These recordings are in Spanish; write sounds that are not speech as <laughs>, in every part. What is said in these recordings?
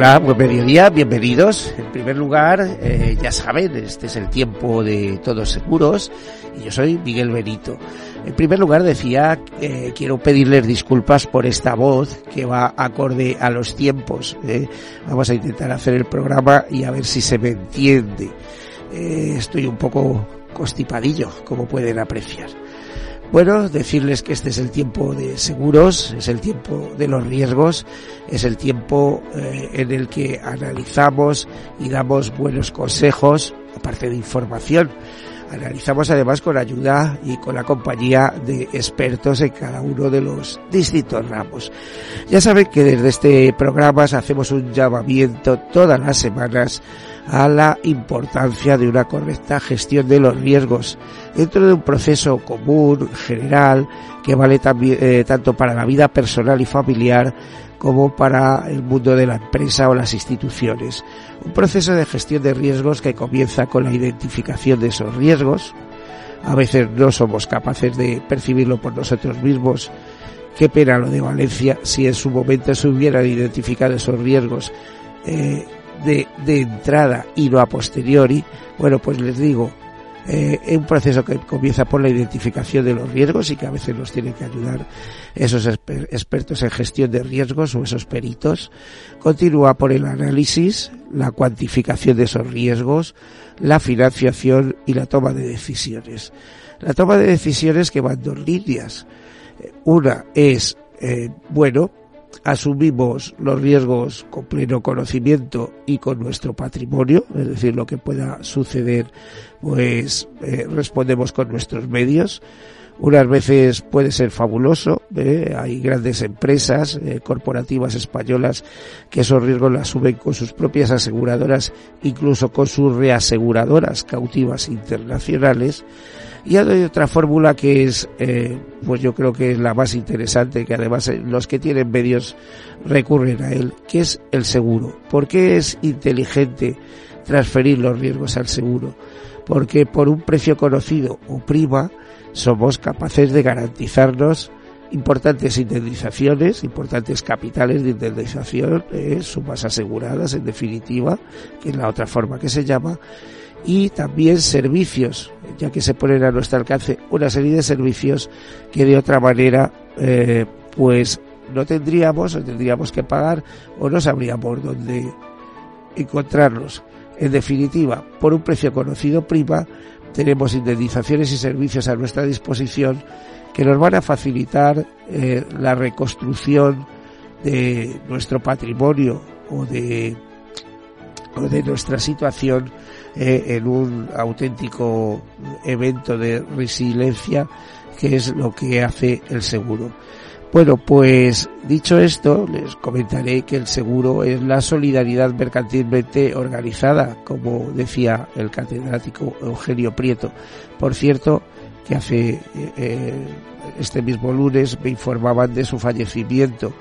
Hola, buen mediodía, bienvenidos. En primer lugar, eh, ya saben, este es el tiempo de todos seguros y yo soy Miguel Benito. En primer lugar decía, eh, quiero pedirles disculpas por esta voz que va acorde a los tiempos. Eh. Vamos a intentar hacer el programa y a ver si se me entiende. estoy un poco constipadillo, como pueden apreciar. Bueno, decirles que este es el tiempo de seguros, es el tiempo de los riesgos, es el tiempo eh, en el que analizamos y damos buenos consejos, aparte de información. Analizamos además con ayuda y con la compañía de expertos en cada uno de los distintos ramos. Ya saben que desde este programa hacemos un llamamiento todas las semanas a la importancia de una correcta gestión de los riesgos dentro de un proceso común, general, que vale también, eh, tanto para la vida personal y familiar como para el mundo de la empresa o las instituciones. Un proceso de gestión de riesgos que comienza con la identificación de esos riesgos. A veces no somos capaces de percibirlo por nosotros mismos. Qué pena lo de Valencia si en su momento se hubieran identificado esos riesgos eh, de, entrada y no a posteriori. Bueno, pues les digo, eh, es un proceso que comienza por la identificación de los riesgos y que a veces nos tienen que ayudar esos expertos en gestión de riesgos o esos peritos. Continúa por el análisis, la cuantificación de esos riesgos, la financiación y la toma de decisiones. La toma de decisiones que van dos líneas. Una es, eh, bueno, asumimos los riesgos con pleno conocimiento y con nuestro patrimonio, es decir, lo que pueda suceder, pues eh, respondemos con nuestros medios. Unas veces puede ser fabuloso, ¿eh? hay grandes empresas eh, corporativas españolas que esos riesgos los asumen con sus propias aseguradoras, incluso con sus reaseguradoras cautivas internacionales y hay otra fórmula que es, eh, pues yo creo que es la más interesante, que además eh, los que tienen medios recurren a él, que es el seguro. ¿Por qué es inteligente transferir los riesgos al seguro? Porque por un precio conocido o prima somos capaces de garantizarnos importantes indemnizaciones, importantes capitales de indemnización, eh, sumas aseguradas en definitiva, que es la otra forma que se llama, y también servicios, ya que se ponen a nuestro alcance una serie de servicios que de otra manera eh, pues no tendríamos o tendríamos que pagar o no sabríamos dónde encontrarlos. En definitiva, por un precio conocido prima, tenemos indemnizaciones y servicios a nuestra disposición que nos van a facilitar eh, la reconstrucción de nuestro patrimonio o de, o de nuestra situación eh, en un auténtico evento de resiliencia que es lo que hace el seguro. Bueno, pues dicho esto, les comentaré que el seguro es la solidaridad mercantilmente organizada, como decía el catedrático Eugenio Prieto. Por cierto, que hace eh, eh, este mismo lunes me informaban de su fallecimiento.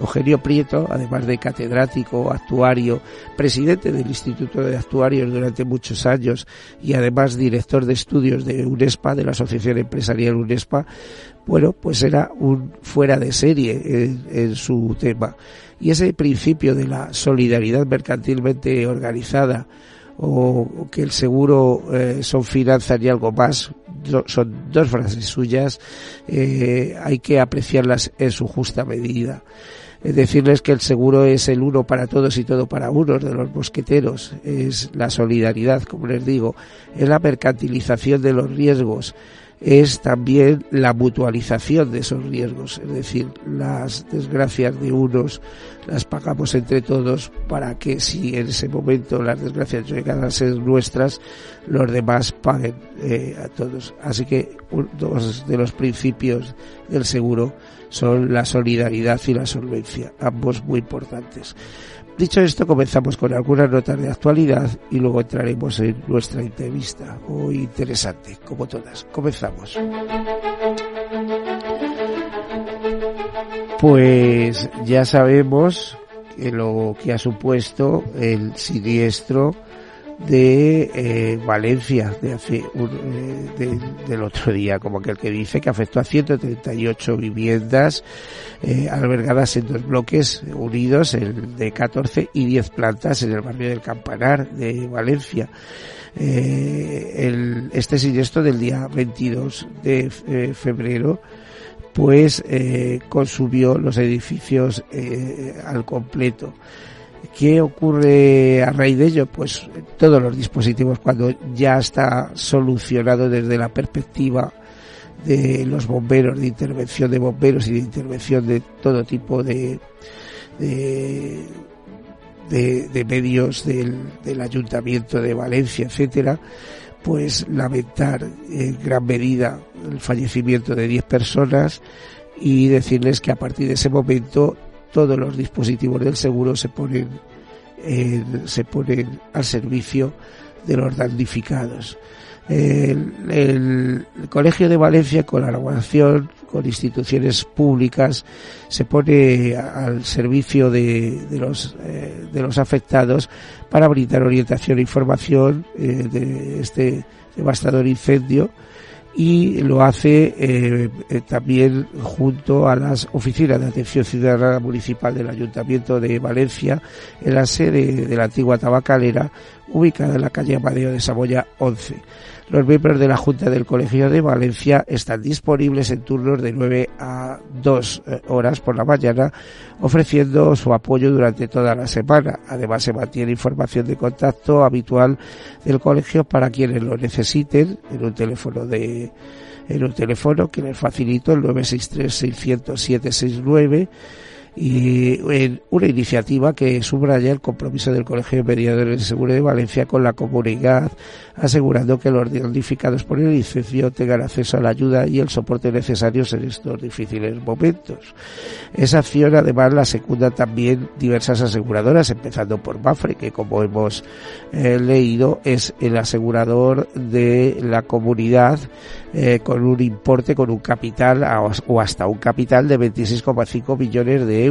Eugenio Prieto, además de catedrático, actuario, presidente del Instituto de Actuarios durante muchos años y además director de estudios de UNESPA, de la Asociación Empresarial UNESPA, bueno, pues era un fuera de serie en, su tema. Y ese principio de la solidaridad mercantilmente organizada, o que el seguro eh, son finanzas y algo más, son dos frases suyas, eh, hay que apreciarlas en su justa medida. decirles que el seguro es el uno para todos y todo para uno de los mosqueteros, es la solidaridad, como les digo, es la mercantilización de los riesgos, es también la mutualización de esos riesgos, es decir, las desgracias de unos las pagamos entre todos para que si en ese momento las desgracias llegan a ser nuestras, los demás paguen eh, a todos. Así que dos de los principios del seguro son la solidaridad y la solvencia, ambos muy importantes. Dicho esto, comenzamos con algunas notas de actualidad y luego entraremos en nuestra entrevista, muy interesante, como todas. Comenzamos. Pues ya sabemos que lo que ha supuesto el siniestro de eh, Valencia de hace eh, del otro día, como que el que dice que afectó a 138 viviendas eh, albergadas en dos bloques unidos, el de 14 y 10 plantas en el barrio del Campanar de Valencia. el, este siniestro del día 22 de febrero pues consumió los edificios al completo. ¿Qué ocurre a raíz de ello? Pues todos los dispositivos cuando ya está solucionado desde la perspectiva de los bomberos, de intervención de bomberos y de intervención de todo tipo de, de, medios del, del, ayuntamiento de Valencia, etcétera, pues lamentar en gran medida el fallecimiento de 10 personas y decirles que a partir de ese momento todos los dispositivos del seguro se ponen, se ponen al servicio de los damnificados. El, Colegio de Valencia, con la colaboración con instituciones públicas, se pone al servicio de, de los, eh, de los afectados para brindar orientación e información eh, de este devastador incendio y lo hace eh, eh, también junto a las oficinas de atención ciudadana municipal del Ayuntamiento de Valencia en la sede de la antigua tabacalera ubicada en la calle Amadeo de Saboya 11. Los miembros de la Junta del Colegio de Valencia están disponibles en turnos de 9 a 2 eh, horas por la mañana, ofreciendo su apoyo durante toda la semana. Además, se mantiene información de contacto habitual del colegio para quienes lo necesiten en un teléfono de en un teléfono que les facilito el 963 600 769 y una iniciativa que subraya el compromiso del Colegio de Mediadores de Seguro de Valencia con la comunidad, asegurando que los damnificados por el incendio tengan acceso a la ayuda y el soporte necesarios en estos difíciles momentos. Esa acción además la secunda también diversas aseguradoras, empezando por Mafre, que como hemos eh, leído es el asegurador de la comunidad eh, con un importe, con un capital o hasta un capital de 26,5 millones de euros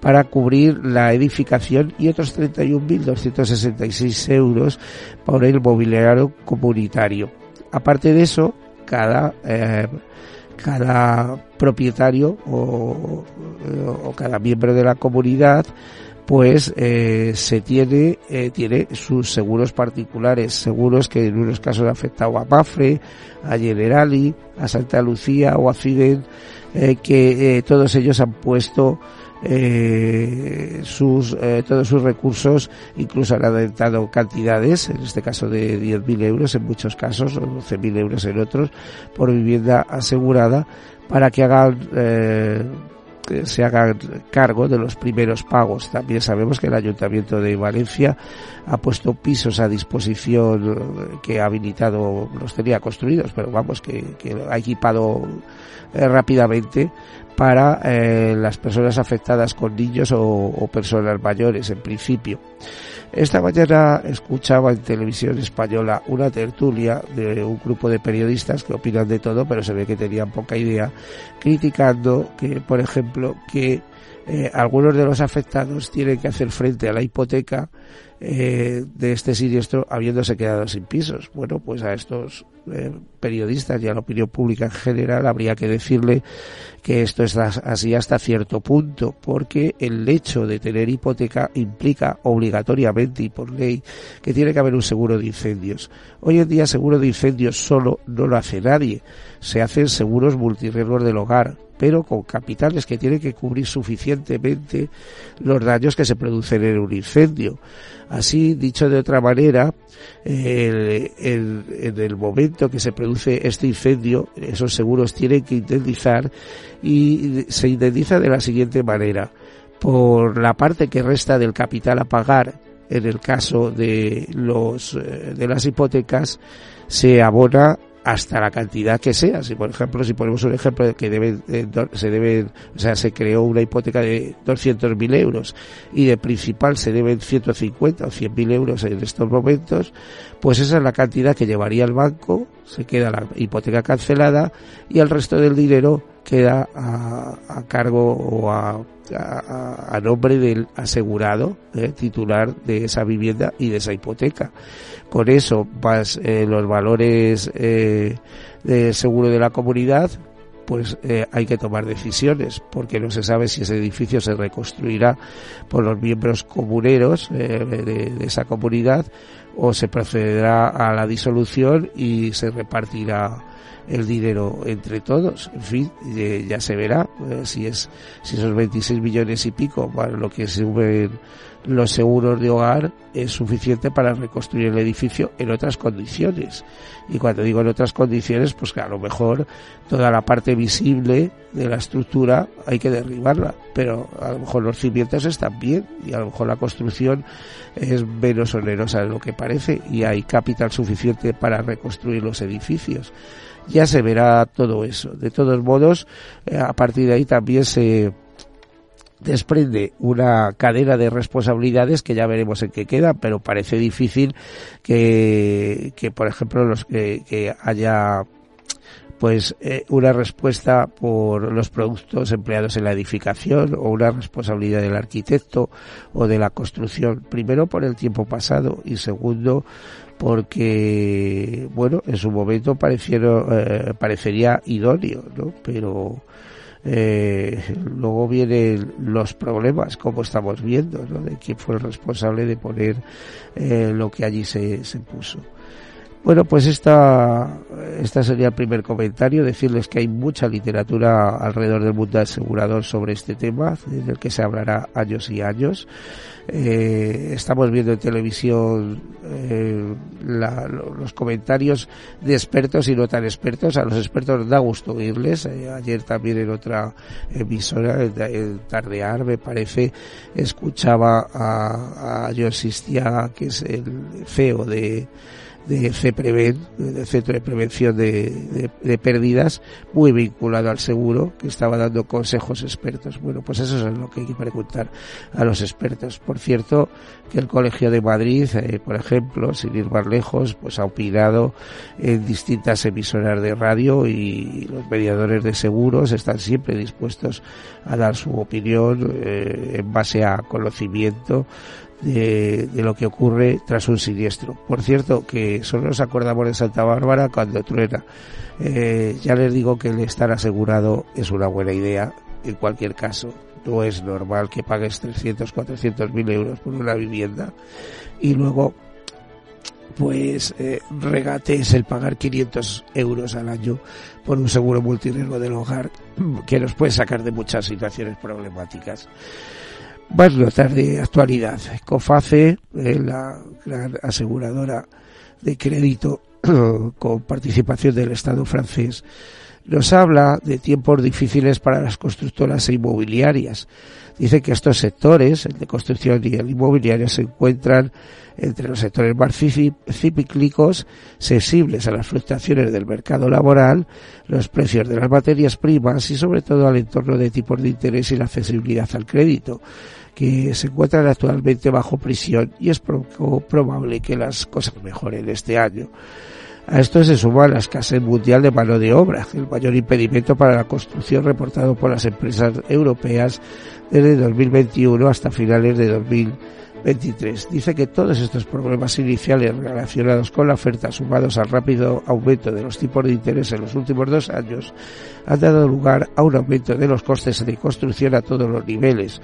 para cubrir la edificación y otros 31.266 euros por el mobiliario comunitario. Aparte de eso, cada eh, cada propietario o, cada miembro de la comunidad pues eh, se tiene eh, tiene sus seguros particulares, seguros que en unos casos han afectado a Mafre, a Generali, a Santa Lucía o a Fiden, eh, que todos ellos han puesto sus todos sus recursos, incluso han adelantado cantidades, en este caso de 10.000 euros en muchos casos, o 12.000 euros en otros, por vivienda asegurada, para que hagan se haga cargo de los primeros pagos. También sabemos que el Ayuntamiento de Valencia ha puesto pisos a disposición que ha habilitado, los tenía construidos, pero vamos, que, ha equipado eh, rápidamente para eh, las personas afectadas con niños o personas mayores en principio. Esta mañana escuchaba en televisión española una tertulia de un grupo de periodistas que opinan de todo, pero se ve que tenían poca idea, criticando que, por ejemplo, que eh, algunos de los afectados tienen que hacer frente a la hipoteca eh, de este siniestro habiéndose quedado sin pisos. Bueno, pues a estos eh, periodistas y a la opinión pública en general habría que decirle que esto es así hasta cierto punto, porque el hecho de tener hipoteca implica obligatoriamente y por ley que tiene que haber un seguro de incendios. Hoy en día seguro de incendios solo no lo hace nadie, se hacen seguros multirriesgos del hogar, pero con capitales que tienen que cubrir suficientemente los daños que se producen en un incendio. Así, dicho de otra manera, en el momento que se produce este incendio, esos seguros tienen que indemnizar y se indemniza de la siguiente manera. Por la parte que resta del capital a pagar en el caso de los eh, de las hipotecas se abona hasta la cantidad que sea. Si, por ejemplo, si ponemos un ejemplo de que debe, eh, se debe, o sea, se creó una hipoteca de 200.000 euros y de principal se deben 150 o 100.000 euros en estos momentos, pues esa es la cantidad que llevaría el banco, se queda la hipoteca cancelada y el resto del dinero queda a, cargo o a a, nombre del asegurado eh, titular de esa vivienda y de esa hipoteca. Con eso, más eh, los valores eh, de seguro de la comunidad, pues hay que tomar decisiones, porque no se sabe si ese edificio se reconstruirá por los miembros comuneros de, esa comunidad o se procederá a la disolución y se repartirá el dinero entre todos. En fin, ya se verá eh, si es si esos 26 millones y pico para lo que suben los seguros de hogar es suficiente para reconstruir el edificio en otras condiciones. Y cuando digo en otras condiciones, pues que a lo mejor toda la parte visible de la estructura hay que derribarla, pero a lo mejor los cimientos están bien y a lo mejor la construcción es menos onerosa de lo que parece y hay capital suficiente para reconstruir los edificios ya se verá todo eso. De todos modos, eh, a partir de ahí también se desprende una cadena de responsabilidades que ya veremos en qué queda, pero parece difícil que, que por ejemplo, los que, que haya pues eh, una respuesta por los productos empleados en la edificación o una responsabilidad del arquitecto o de la construcción, primero por el tiempo pasado y segundo porque, bueno, en su momento parecieron, eh, parecería idóneo, ¿no? Pero eh, luego vienen los problemas, como estamos viendo, ¿no? De quién fue el responsable de poner eh, lo que allí se, se puso. Bueno, pues esta, esta sería el primer comentario, decirles que hay mucha literatura alrededor del mundo asegurador sobre este tema, del que se hablará años y años. Eh, estamos viendo en televisión eh, los comentarios de expertos y no tan expertos. A los expertos da gusto oírles. Eh, ayer también en otra emisora, en Tardear, me parece, escuchaba a, a John que es el CEO de de CEPREVEN, del Centro de Prevención de, de, Pérdidas, muy vinculado al seguro, que estaba dando consejos expertos. Bueno, pues eso es lo que hay que preguntar a los expertos. Por cierto, que el Colegio de Madrid, eh, por ejemplo, sin ir más lejos, pues ha opinado en distintas emisoras de radio y los mediadores de seguros están siempre dispuestos a dar su opinión eh, en base a conocimiento de, lo que ocurre tras un siniestro. Por cierto, que solo nos acordamos de Santa Bárbara cuando truena. Eh, ya les digo que el estar asegurado es una buena idea en cualquier caso. No es normal que pagues 300, 400 mil euros por una vivienda y luego pues eh, regates el pagar 500 euros al año por un seguro multiriesgo del hogar que nos puede sacar de muchas situaciones problemáticas. Más notas de actualidad. COFACE, eh, la gran aseguradora de crédito <clears throat> con participación del Estado francés, nos habla de tiempos difíciles para las constructoras e inmobiliarias. Dice que estos sectores, el de construcción y el inmobiliario, se encuentran entre los sectores más cíclicos, sensibles a las fluctuaciones del mercado laboral, los precios de las materias primas y sobre todo al entorno de tipos de interés y la accesibilidad al crédito que se encuentran actualmente bajo prisión y es probable que las cosas mejoren este año. A esto se suma la escasez mundial de mano de obra, el mayor impedimento para la construcción reportado por las empresas europeas desde 2021 hasta finales de 2020 23. Dice que todos estos problemas iniciales relacionados con la oferta, sumados al rápido aumento de los tipos de interés en los últimos dos años, han dado lugar a un aumento de los costes de construcción a todos los niveles.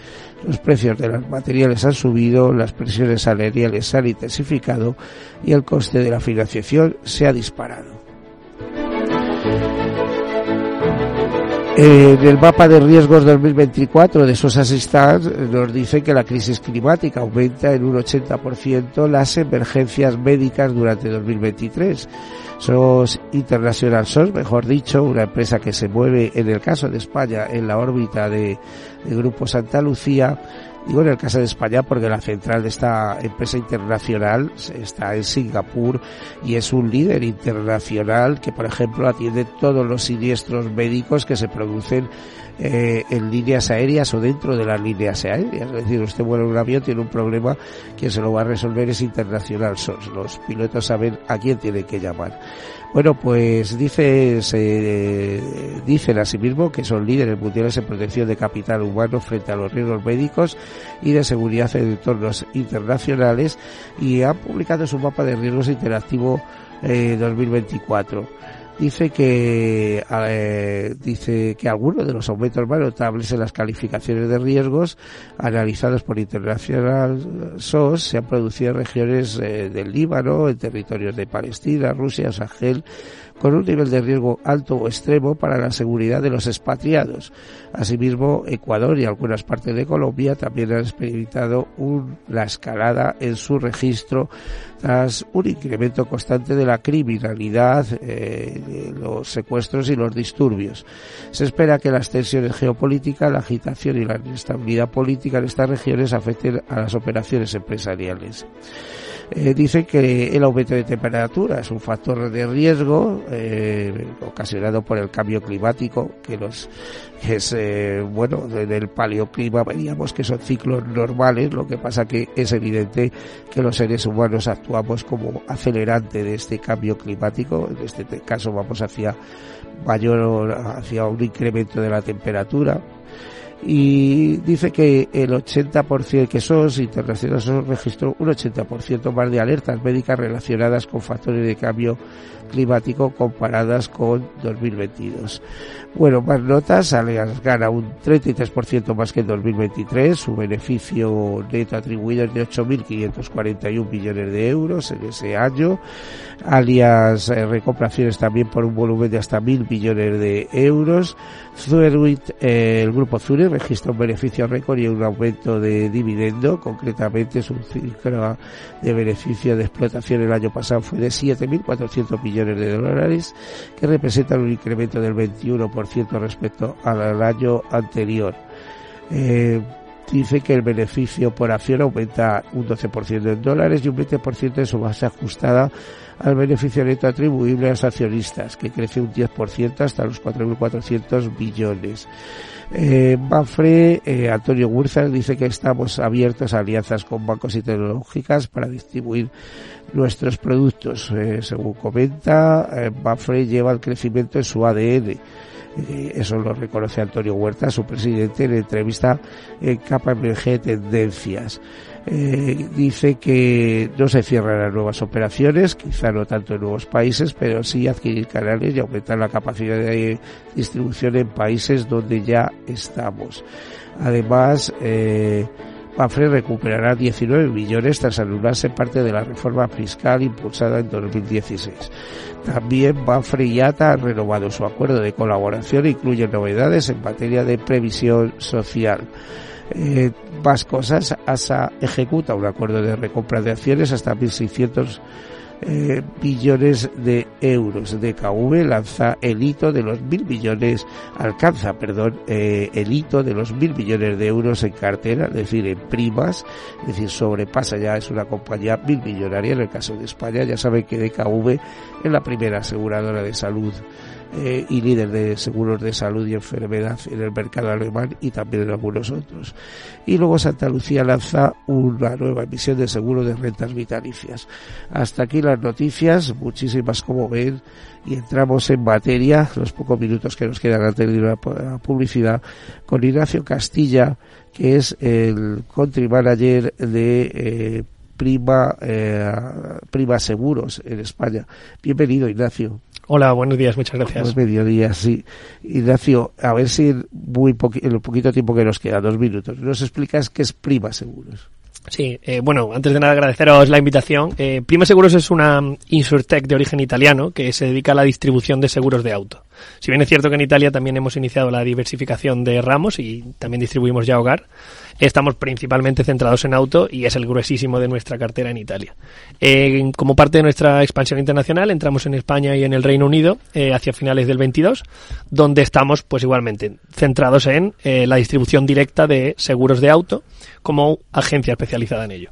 Los precios de los materiales han subido, las presiones salariales se han intensificado y el coste de la financiación se ha disparado. En el mapa de riesgos 2024 de esos Assistance nos dice que la crisis climática aumenta en un 80% las emergencias médicas durante 2023. SOS International SOS, mejor dicho, una empresa que se mueve en el caso de España en la órbita de, de Grupo Santa Lucía, Digo en el caso de España porque la central de esta empresa internacional está en Singapur y es un líder internacional que, por ejemplo, atiende todos los siniestros médicos que se producen eh, en líneas aéreas o dentro de las líneas aéreas. Es decir, usted vuela un avión, tiene un problema, quien se lo va a resolver es internacional. Los pilotos saben a quién tienen que llamar. Bueno, pues dice, se, dicen asimismo que son líderes mundiales en protección de capital humano frente a los riesgos médicos y de seguridad en entornos internacionales y han publicado su mapa de riesgos interactivo eh, 2024 dice que eh, dice que algunos de los aumentos más notables en las calificaciones de riesgos analizados por International SOS se han producido en regiones eh, del Líbano, en territorios de Palestina, Rusia, Sahel, con un nivel de riesgo alto o extremo para la seguridad de los expatriados. Asimismo, Ecuador y algunas partes de Colombia también han experimentado una escalada en su registro tras un incremento constante de la criminalidad, eh, los secuestros y los disturbios. Se espera que las tensiones geopolíticas, la agitación y la inestabilidad política en estas regiones afecten a las operaciones empresariales. Eh, dice que el aumento de temperatura es un factor de riesgo eh, ocasionado por el cambio climático, que los que es eh, bueno en el paleoclima veríamos que son ciclos normales, lo que pasa que es evidente que los seres humanos actuamos como acelerante de este cambio climático, en este caso vamos hacia mayor hacia un incremento de la temperatura. Y dice que el 80% que SOS Internacional SOS registró un 80% más de alertas médicas relacionadas con factores de cambio climático comparadas con 2022. Bueno, más notas, Allianz gana un 33% más que en 2023, su beneficio neto atribuido es de 8.541 millones de euros en ese año. Alias eh, recuperaciones también por un volumen de hasta 1.000 millones de euros. Zurich, eh, el grupo Zurich registra un beneficio récord y un aumento de dividendo, concretamente su cifra de beneficio de explotación el año pasado fue de 7.400 millones de dólares, que representan un incremento del 21% respecto al año anterior. Eh, dice que el beneficio por acción aumenta un 12% en dólares y un 20% en su base ajustada al beneficio neto atribuible a los accionistas, que crece un 10% hasta los 4.400 billones. Eh, eh, Antonio Wurzar dice que estamos abiertos a alianzas con bancos y tecnológicas para distribuir nuestros productos. Eh, según comenta, eh, lleva el crecimiento en su ADN. Eh, eso lo reconoce Antonio Huerta, su presidente, en entrevista en KPMG Tendencias. Eh, dice que no se cierran las nuevas operaciones, quizá no tanto en nuevos países, pero sí adquirir canales y aumentar la capacidad de distribución en países donde ya estamos. Además, eh, recuperará 19 millones tras anularse parte de la reforma fiscal impulsada en 2016. También Mafre y ATA han renovado su acuerdo de colaboración e incluyen novedades en materia de previsión social. Eh, más cosas, ASA ejecuta un acuerdo de recompra de acciones hasta 1.600 eh, billones de euros. DKV lanza el hito de los mil billones, alcanza, perdón, eh, el hito de los mil billones de euros en cartera, es decir, en primas, es decir, sobrepasa ya, es una compañía mil millonaria en el caso de España. Ya saben que DKV es la primera aseguradora de salud eh, y líder de seguros de salud y enfermedad en el mercado alemán y también en algunos otros. Y luego Santa Lucía lanza una nueva emisión de seguro de rentas vitalicias. Hasta aquí las noticias, muchísimas como ven, y entramos en materia, los pocos minutos que nos quedan antes de la publicidad, con Ignacio Castilla, que es el country manager de eh, Prima, eh, Prima Seguros en España. Bienvenido, Ignacio. Hola, buenos días, muchas gracias. Buen mediodía, sí. Ignacio, a ver si en, muy en el poquito tiempo que nos queda, dos minutos, nos explicas qué es Prima Seguros. Sí, eh, bueno, antes de nada agradeceros la invitación. Eh, Prima Seguros es una insurtech de origen italiano que se dedica a la distribución de seguros de auto. Si bien es cierto que en Italia también hemos iniciado la diversificación de ramos y también distribuimos ya hogar, estamos principalmente centrados en auto y es el gruesísimo de nuestra cartera en Italia. Como parte de nuestra expansión internacional, entramos en España y en el Reino Unido eh, hacia finales del 22, donde estamos pues igualmente centrados en eh, la distribución directa de seguros de auto como agencia especializada en ello.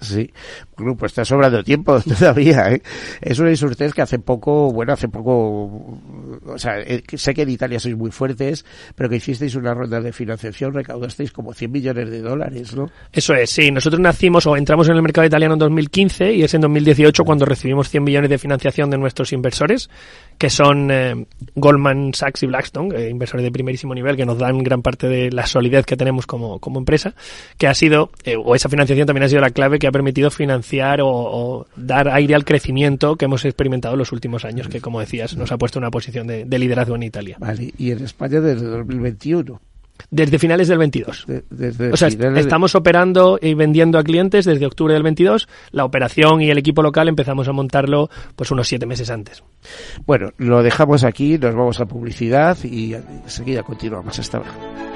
Sí, bueno, pues está sobrando tiempo <laughs> todavía. ¿eh? Es una insurtez que hace poco, bueno, hace poco, o sea, eh, sé que en Italia sois muy fuertes, pero que hicisteis una ronda de financiación, recaudasteis como 100 millones de dólares, ¿no? Eso es, sí. Nosotros nacimos o entramos en el mercado italiano en 2015 y es en 2018 cuando recibimos 100 millones de financiación de nuestros inversores, que son eh, Goldman Sachs y Blackstone, eh, inversores de primerísimo nivel, que nos dan gran parte de la solidez que tenemos como, como empresa, que ha sido, o esa financiación también ha sido la clave que ha permitido financiar o, dar aire al crecimiento que hemos experimentado en los últimos años, que como decías, nos ha puesto una posición de, liderazgo en Italia. Vale, y en España desde 2021. Desde finales del 22. o sea, estamos operando y vendiendo a clientes desde octubre del 22. La operación y el equipo local empezamos a montarlo pues unos siete meses antes. Bueno, lo dejamos aquí, nos vamos a publicidad y enseguida continuamos. Hasta ahora.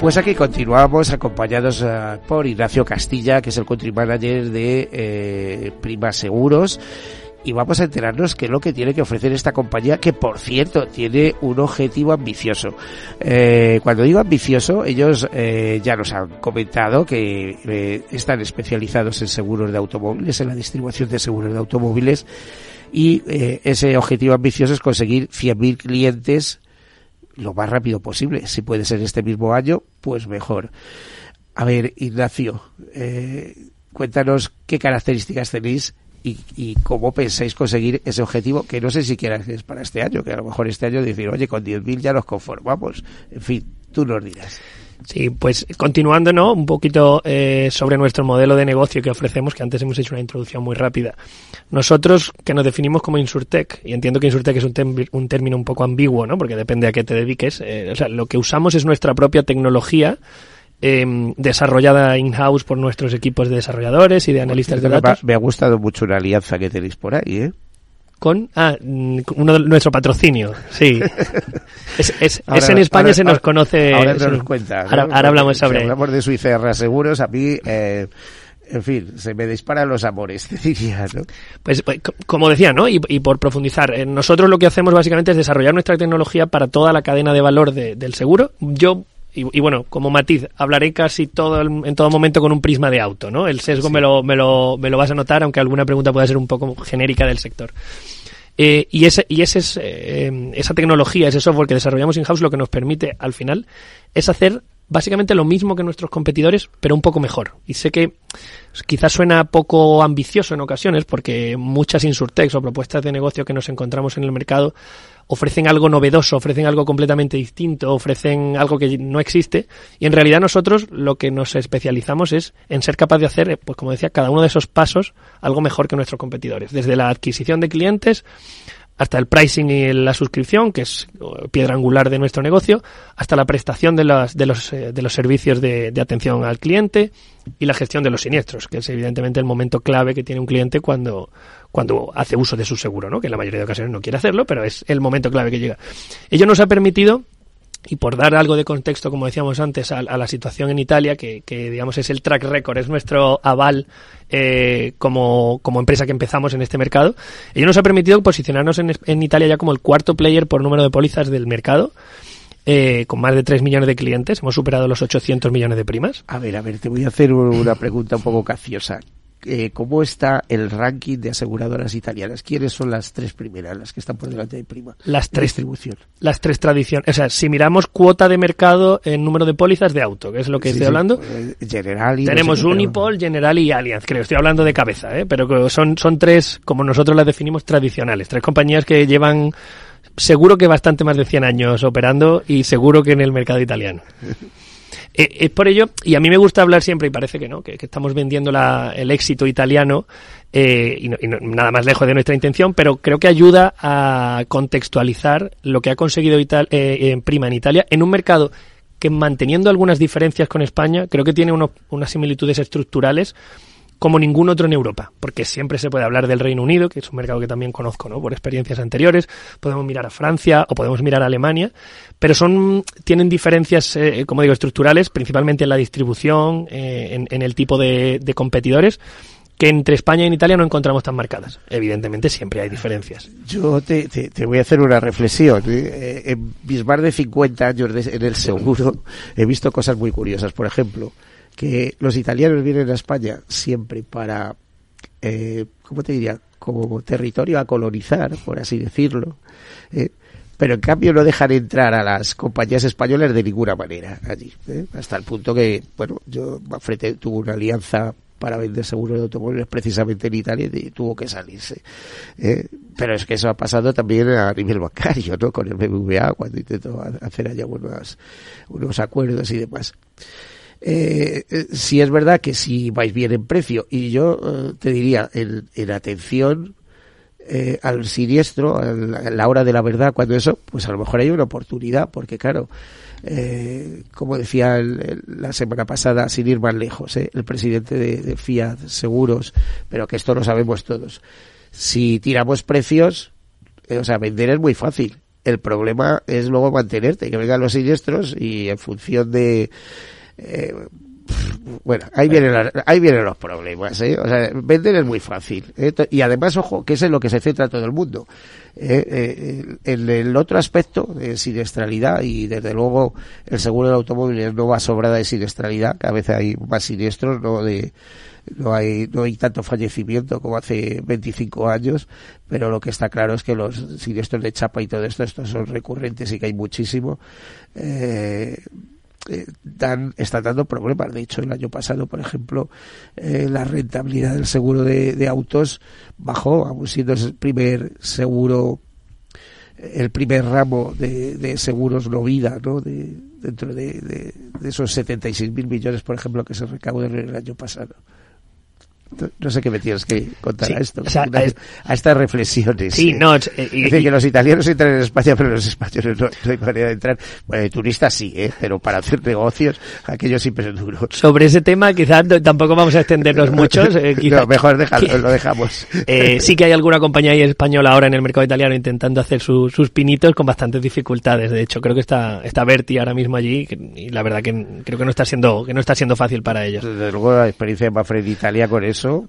Pues aquí continuamos acompañados eh, por Ignacio Castilla, que es el country manager de eh, Prima Seguros. Y vamos a enterarnos qué es lo que tiene que ofrecer esta compañía, que por cierto tiene un objetivo ambicioso. Eh, cuando digo ambicioso, ellos eh, ya nos han comentado que están especializados en seguros de automóviles, en la distribución de seguros de automóviles, y ese objetivo ambicioso es conseguir 100.000 clientes lo más rápido posible. Si puede ser este mismo año, pues mejor. A ver, Ignacio, eh, cuéntanos qué características tenéis y, y, cómo pensáis conseguir ese objetivo, que no sé siquiera es para este año, que a lo mejor este año decir, oye, con 10.000 ya nos conformamos. En fin, tú nos dirás. Sí, pues continuando, ¿no? Un poquito eh, sobre nuestro modelo de negocio que ofrecemos, que antes hemos hecho una introducción muy rápida. Nosotros, que nos definimos como Insurtech, y entiendo que Insurtech es un, un término un poco ambiguo, ¿no? Porque depende a qué te dediques. Eh, o sea, lo que usamos es nuestra propia tecnología eh, desarrollada in-house por nuestros equipos de desarrolladores y de analistas de datos. Me ha gustado mucho una alianza que tenéis por ahí, ¿eh? Con ah, uno de nuestro patrocinio, sí. <laughs> Es, es, ahora, es en España ahora, se nos conoce. Ahora nos cuenta. Ahora, ¿no? ahora hablamos sobre. Si hablamos de Suiza Seguros, a mí. Eh, en fin, se me disparan los amores, <laughs> diría, ¿no? Pues, pues como decía, ¿no? Y, y, por profundizar, eh, nosotros lo que hacemos básicamente es desarrollar nuestra tecnología para toda la cadena de valor de, del seguro. Yo y, y, bueno, como matiz, hablaré casi todo el, en todo momento con un prisma de auto, ¿no? El sesgo sí. me, lo, me, lo, me lo vas a notar, aunque alguna pregunta pueda ser un poco genérica del sector. Eh, y ese, y ese es, eh, esa tecnología, ese software que desarrollamos in-house lo que nos permite al final es hacer básicamente lo mismo que nuestros competidores, pero un poco mejor. Y sé que quizás suena poco ambicioso en ocasiones porque muchas insurtechs o propuestas de negocio que nos encontramos en el mercado ofrecen algo novedoso, ofrecen algo completamente distinto, ofrecen algo que no existe y en realidad nosotros lo que nos especializamos es en ser capaz de hacer, pues como decía, cada uno de esos pasos algo mejor que nuestros competidores, desde la adquisición de clientes hasta el pricing y la suscripción, que es piedra angular de nuestro negocio, hasta la prestación de, las, de, los, eh, de los servicios de, de, atención al cliente y la gestión de los siniestros, que es evidentemente el momento clave que tiene un cliente cuando, cuando hace uso de su seguro, ¿no? que en la mayoría de ocasiones no quiere hacerlo, pero es el momento clave que llega. Ello nos ha permitido y por dar algo de contexto, como decíamos antes, a, la situación en Italia, que, digamos es el track record, es nuestro aval eh, como, como, empresa que empezamos en este mercado, ello nos ha permitido posicionarnos en, en, Italia ya como el cuarto player por número de pólizas del mercado. Eh, con más de 3 millones de clientes, hemos superado los 800 millones de primas. A ver, a ver, te voy a hacer una pregunta un poco caciosa eh, cómo está el ranking de aseguradoras italianas. ¿Quiénes son las tres primeras, las que están por delante de Prima? Las tres distribución. Las tres tradiciones. O sea, si miramos cuota de mercado en número de pólizas de auto, que es lo que sí, estoy sí. hablando. Generali. Tenemos no sé Unipol, pero... Generali y Allianz, creo. Estoy hablando de cabeza, ¿eh? pero son, son tres, como nosotros las definimos, tradicionales. Tres compañías que llevan seguro que bastante más de 100 años operando y seguro que en el mercado italiano. <laughs> Eh, es por ello, y a mí me gusta hablar siempre, y parece que no, que, estamos vendiendo la, el éxito italiano, eh, y, no, y no, nada más lejos de nuestra intención, pero creo que ayuda a contextualizar lo que ha conseguido Ital eh, Prima en Italia en un mercado que manteniendo algunas diferencias con España, creo que tiene uno, unas similitudes estructurales como ningún otro en Europa, porque siempre se puede hablar del Reino Unido, que es un mercado que también conozco, ¿no? Por experiencias anteriores, podemos mirar a Francia o podemos mirar a Alemania, pero son tienen diferencias, eh, como digo, estructurales, principalmente en la distribución, eh, en, en, el tipo de, competidores que entre España y Italia no encontramos tan marcadas. Evidentemente siempre hay diferencias. Yo te, te, te voy a hacer una reflexión. ¿eh? En mis más de 50 años en el seguro he visto cosas muy curiosas. Por ejemplo, que los italianos vienen a España siempre para, eh, ¿cómo te diría? Como territorio a colonizar, por así decirlo. Eh, pero en cambio no dejan entrar a las compañías españolas de ninguna manera allí. ¿eh? Hasta el punto que, bueno, yo Manfredi tuvo una alianza para vender seguros de automóviles precisamente en Italia y tuvo que salirse. Eh, pero es que eso ha pasado también a nivel bancario, ¿no? Con el BBVA cuando intentó hacer allá unos, unos acuerdos y demás. Eh, eh, si es verdad que si vais bien en precio y yo eh, te diría en, en atención eh, al siniestro a la, hora de la verdad cuando eso pues a lo mejor hay una oportunidad porque claro como decía el, el, la semana pasada, sin ir más lejos, el presidente de, de, Fiat Seguros, pero que esto lo sabemos todos. Si tiramos precios, o sea, vender es muy fácil. El problema es luego mantenerte, que vengan los siniestros y en función de... Eh, bueno, ahí vienen, las, ahí vienen los problemas, ¿eh? O sea, vender es muy fácil. ¿eh? Y además, ojo, que es en lo que se centra todo el mundo. Eh, eh, el otro aspecto de siniestralidad, y desde luego el seguro del automóvil no va sobrada de siniestralidad, cada vez hay más siniestros, no de, no hay, no hay tanto fallecimiento como hace 25 años, pero lo que está claro es que los siniestros de chapa y todo esto, estos son recurrentes y que hay muchísimo. Eh, eh, dan, están dando problemas. De hecho, el año pasado, por ejemplo, eh, la rentabilidad del seguro de, autos bajó, aún siendo el primer seguro, el primer ramo de, seguros no vida, ¿no? De, dentro de, de, de esos 76 mil millones, por ejemplo, que se recaudan el año pasado. No sé qué me tienes que contar sí, a esto, o sea, a, a, estas reflexiones. Sí, no, es, eh, es decir, que los italianos entran en España, pero los españoles no, no hay manera de entrar. Bueno, de turistas sí, ¿eh? pero para hacer negocios, aquello siempre es duro. Sobre ese tema, quizás tampoco vamos a extendernos <laughs> muchos. Eh, quizá, no, mejor déjalo, lo dejamos. <laughs> Eh, sí que hay alguna compañía española ahora en el mercado italiano intentando hacer su, sus pinitos con bastantes dificultades. De hecho, creo que está, está Berti ahora mismo allí y la verdad que creo que no está siendo, que no está siendo fácil para ellos. Desde luego, la experiencia de Mafred Italia con eso.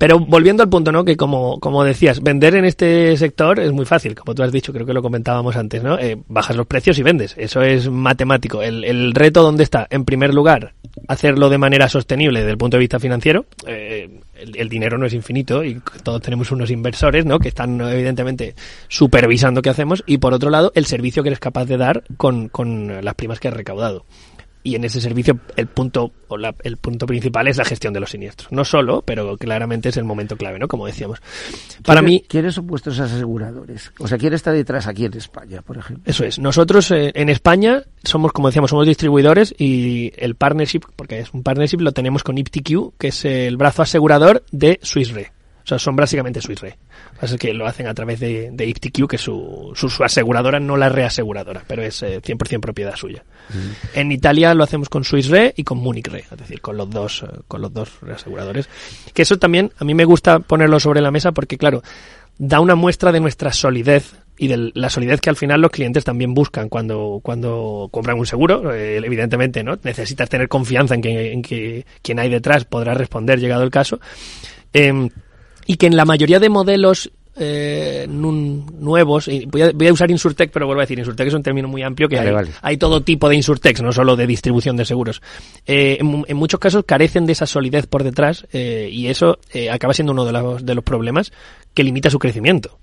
Pero volviendo al punto, ¿no? Que como, como decías, vender en este sector es muy fácil, como tú has dicho, creo que lo comentábamos antes, ¿no? Eh, bajas los precios y vendes. Eso es matemático. El, el reto, ¿dónde está? En primer lugar, hacerlo de manera sostenible desde el punto de vista financiero. Eh, el, el, dinero no es infinito y todos tenemos unos inversores, ¿no? Que están evidentemente supervisando qué hacemos. Y por otro lado, el servicio que eres capaz de dar con, con las primas que has recaudado y en ese servicio el punto o la, el punto principal es la gestión de los siniestros. No solo, pero claramente es el momento clave, ¿no? Como decíamos. Para mí ¿quiénes son vuestros aseguradores? O sea, ¿quién está detrás aquí en España, por ejemplo? Eso es. Nosotros eh, en España somos, como decíamos, somos distribuidores y el partnership, porque es un partnership, lo tenemos con IPTQ, que es el brazo asegurador de Swiss Re. O sea, son básicamente Swiss Re. Es que lo hacen a través de, de IPTQ, que es su, su, su, aseguradora, no la reaseguradora, pero es eh, 100% propiedad suya. Mm. En Italia lo hacemos con Swiss Re y con Munich Re, es decir, con los dos, eh, con los dos reaseguradores. Que eso también, a mí me gusta ponerlo sobre la mesa porque, claro, da una muestra de nuestra solidez y de la solidez que al final los clientes también buscan cuando, cuando compran un seguro. Eh, evidentemente, ¿no? Necesitas tener confianza en que, en que quien hay detrás podrá responder llegado el caso. Eh, y que en la mayoría de modelos eh, nuevos, voy, a, voy a, usar Insurtech, pero vuelvo a decir, Insurtech es un término muy amplio que vale, hay, vale. hay, todo tipo de Insurtechs, no solo de distribución de seguros. Eh, en, en, muchos casos carecen de esa solidez por detrás eh, y eso eh, acaba siendo uno de los, de los problemas que limita su crecimiento.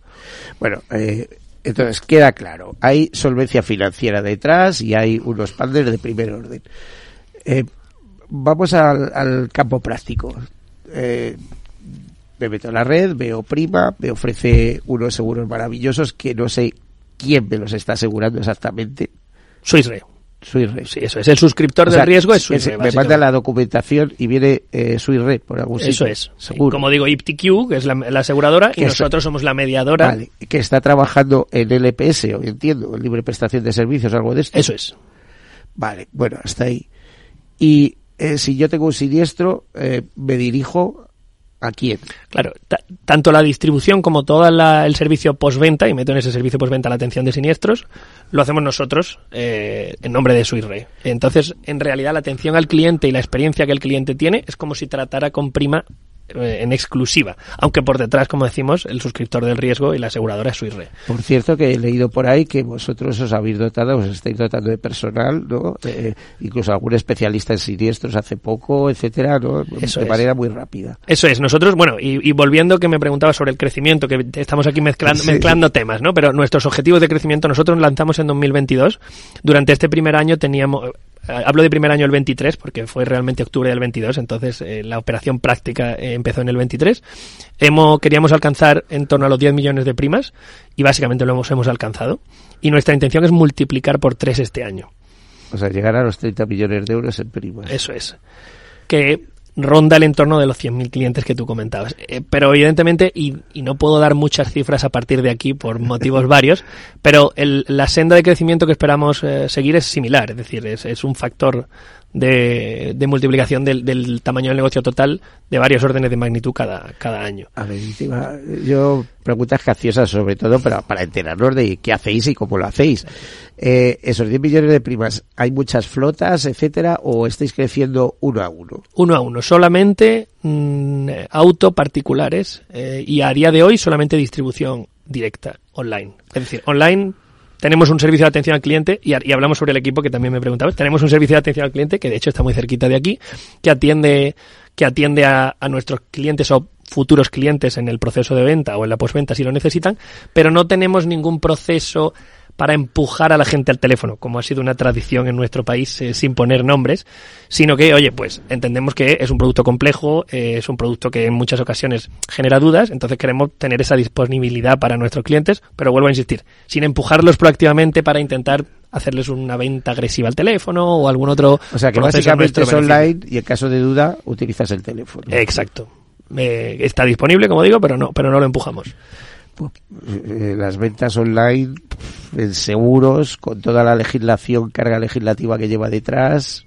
Bueno, eh, entonces queda claro, hay solvencia financiera detrás y hay unos partners de primer orden. Vamos al, al campo práctico. Eh, me meto en la red, veo prima, me ofrece unos seguros maravillosos que no sé quién me los está asegurando exactamente. Swiss Re. Swiss Re. Sí, eso es. El suscriptor o sea, del riesgo es Swiss Re. Me manda la documentación y viene eh, por algún sitio. Eso es. Seguro. Como digo, IPTQ, que es la, la aseguradora, que y nosotros somos la mediadora. Vale, que está trabajando en LPS, o entiendo, en libre prestación de servicios, algo de esto. Eso es. Vale, bueno, hasta ahí. Y eh, si yo tengo un siniestro, eh, me dirijo a quién. Claro, tanto la distribución como todo el servicio postventa, y meto en ese servicio postventa la atención de siniestros, lo hacemos nosotros eh, en nombre de Suirre. Entonces, en realidad, la atención al cliente y la experiencia que el cliente tiene es como si tratara con prima en exclusiva, aunque por detrás, como decimos, el suscriptor del riesgo y la aseguradora es Suirre. Por cierto, que he leído por ahí que vosotros os habéis dotado, os estáis dotando de personal, ¿no? Eh, incluso algún especialista en siniestros hace poco, etcétera, ¿no? Eso de manera muy rápida. Eso es. Nosotros, bueno, y, volviendo que me preguntaba sobre el crecimiento, que estamos aquí mezclando, mezclando temas, ¿no? Pero nuestros objetivos de crecimiento nosotros lanzamos en 2022. Durante este primer año teníamos, Hablo de primer año el 23 porque fue realmente octubre del 22, entonces eh, la operación práctica eh, empezó en el 23. Hemos, queríamos alcanzar en torno a los 10 millones de primas y básicamente lo hemos, hemos alcanzado. Y nuestra intención es multiplicar por 3 este año. O sea, llegar a los 30 millones de euros en primas. Eso es. Que ronda el entorno de los 100.000 clientes que tú comentabas. Eh, pero evidentemente, y, no puedo dar muchas cifras a partir de aquí por motivos <laughs> varios, pero el, la senda de crecimiento que esperamos eh, seguir es similar, es decir, es, es un factor de, de multiplicación del, del, tamaño del negocio total de varios órdenes de magnitud cada, cada año. A ver, yo preguntas caciosas sobre todo para, para enterarnos de qué hacéis y cómo lo hacéis. Eh, esos 10 millones de primas, ¿hay muchas flotas, etcétera, o estáis creciendo uno a uno? Uno a uno, solamente mm, auto particulares eh, y a día de hoy solamente distribución directa online. Es decir, online tenemos un servicio de atención al cliente y, hablamos sobre el equipo que también me preguntabas. Tenemos un servicio de atención al cliente que de hecho está muy cerquita de aquí, que atiende, que atiende a, a nuestros clientes o futuros clientes en el proceso de venta o en la postventa si lo necesitan, pero no tenemos ningún proceso para empujar a la gente al teléfono, como ha sido una tradición en nuestro país eh, sin poner nombres, sino que, oye, pues entendemos que es un producto complejo, eh, es un producto que en muchas ocasiones genera dudas, entonces queremos tener esa disponibilidad para nuestros clientes, pero vuelvo a insistir, sin empujarlos proactivamente para intentar hacerles una venta agresiva al teléfono o algún otro. O sea que básicamente es online y en caso de duda utilizas el teléfono. Exacto. Eh, está disponible, como digo, pero no, pero no lo empujamos. Eh, las ventas online en seguros, con toda la legislación, carga legislativa que lleva detrás,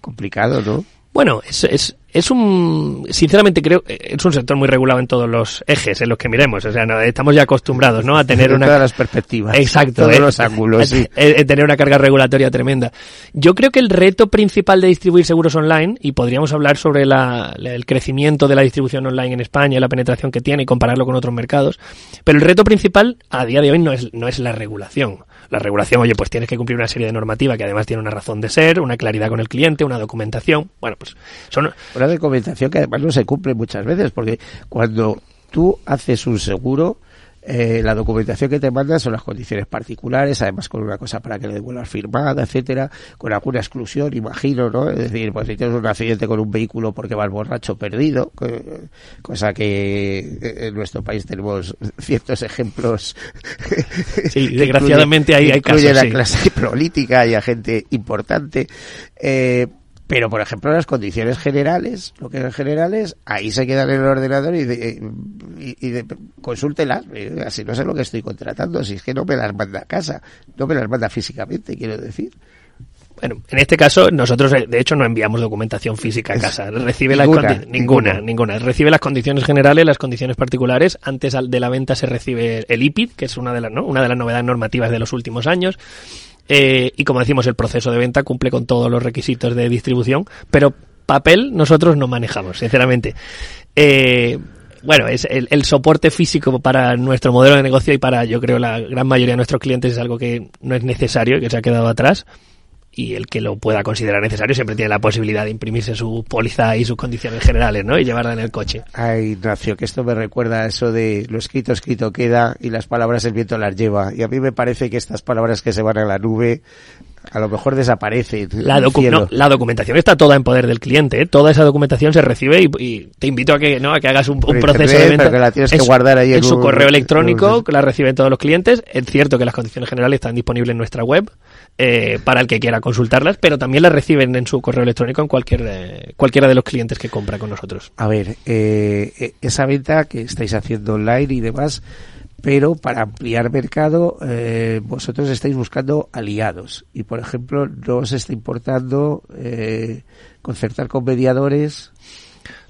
complicado, ¿no? Bueno, es, es, es un, sinceramente creo, es un sector muy regulado en todos los ejes en los que miremos. O sea, estamos ya acostumbrados, ¿no? A tener una. todas las perspectivas. Exacto. Todos eh, los ángulos, sí. tener una carga regulatoria tremenda. Yo creo que el reto principal de distribuir seguros online, y podríamos hablar sobre la, el crecimiento de la distribución online en España y la penetración que tiene y compararlo con otros mercados, pero el reto principal a día de hoy no es, no es la regulación. La regulación, oye, pues tienes que cumplir una serie de normativa que además tiene una razón de ser, una claridad con el cliente, una documentación. Bueno, pues son... Una documentación que además no se cumple muchas veces, porque cuando tú haces un seguro, eh, la documentación que te mandan son las condiciones particulares, además con una cosa para que le devuelvas firmada, etcétera, con alguna exclusión, imagino, ¿no? Es decir, pues si tienes un accidente con un vehículo porque vas borracho perdido, cosa que eh, en nuestro país tenemos ciertos ejemplos. <laughs> Sí, <laughs> desgraciadamente hay, hay casos. la clase política y a gente importante. Eh, pero, por ejemplo, las condiciones generales, lo que son generales, ahí se quedan en el ordenador y, de, y, de, consúltelas. Así no sé lo que estoy contratando, si es que no me las manda a casa, no me las manda físicamente, quiero decir. Bueno, en este caso nosotros eh, de hecho no enviamos documentación física a casa. Recibe ninguna, las ninguna, ninguna, Recibe las condiciones generales, las condiciones particulares. Antes de la venta se recibe el IPID, que es una de las ¿no? una de las novedades normativas de los últimos años. Eh, y como decimos, el proceso de venta cumple con todos los requisitos de distribución, pero papel nosotros no manejamos, sinceramente. Eh, bueno, es el, el, soporte físico para nuestro modelo de negocio y para, yo creo, la gran mayoría de nuestros clientes es algo que no es necesario, que se ha quedado atrás y el que lo pueda considerar necesario siempre tiene la posibilidad de imprimirse su póliza y sus condiciones generales, ¿no? Y llevarla en el coche. Ay, Ignacio, que esto me recuerda a eso de lo escrito, escrito queda y las palabras el viento las lleva. Y a mí me parece que estas palabras que se van a la nube a lo mejor desaparece. La, la documentación está toda en poder del cliente, ¿eh? toda esa documentación se recibe y, te invito a que no a que hagas un, proceso de venta. Que la tienes que guardar ahí en, su correo electrónico, que la reciben todos los clientes. Es cierto que las condiciones generales están disponibles en nuestra web eh, para el que quiera consultarlas, pero también las reciben en su correo electrónico en cualquier eh, cualquiera de los clientes que compra con nosotros. A ver, esa venta que estáis haciendo online y demás pero para ampliar mercado eh, vosotros estáis buscando aliados y por ejemplo no os está importando eh, concertar con mediadores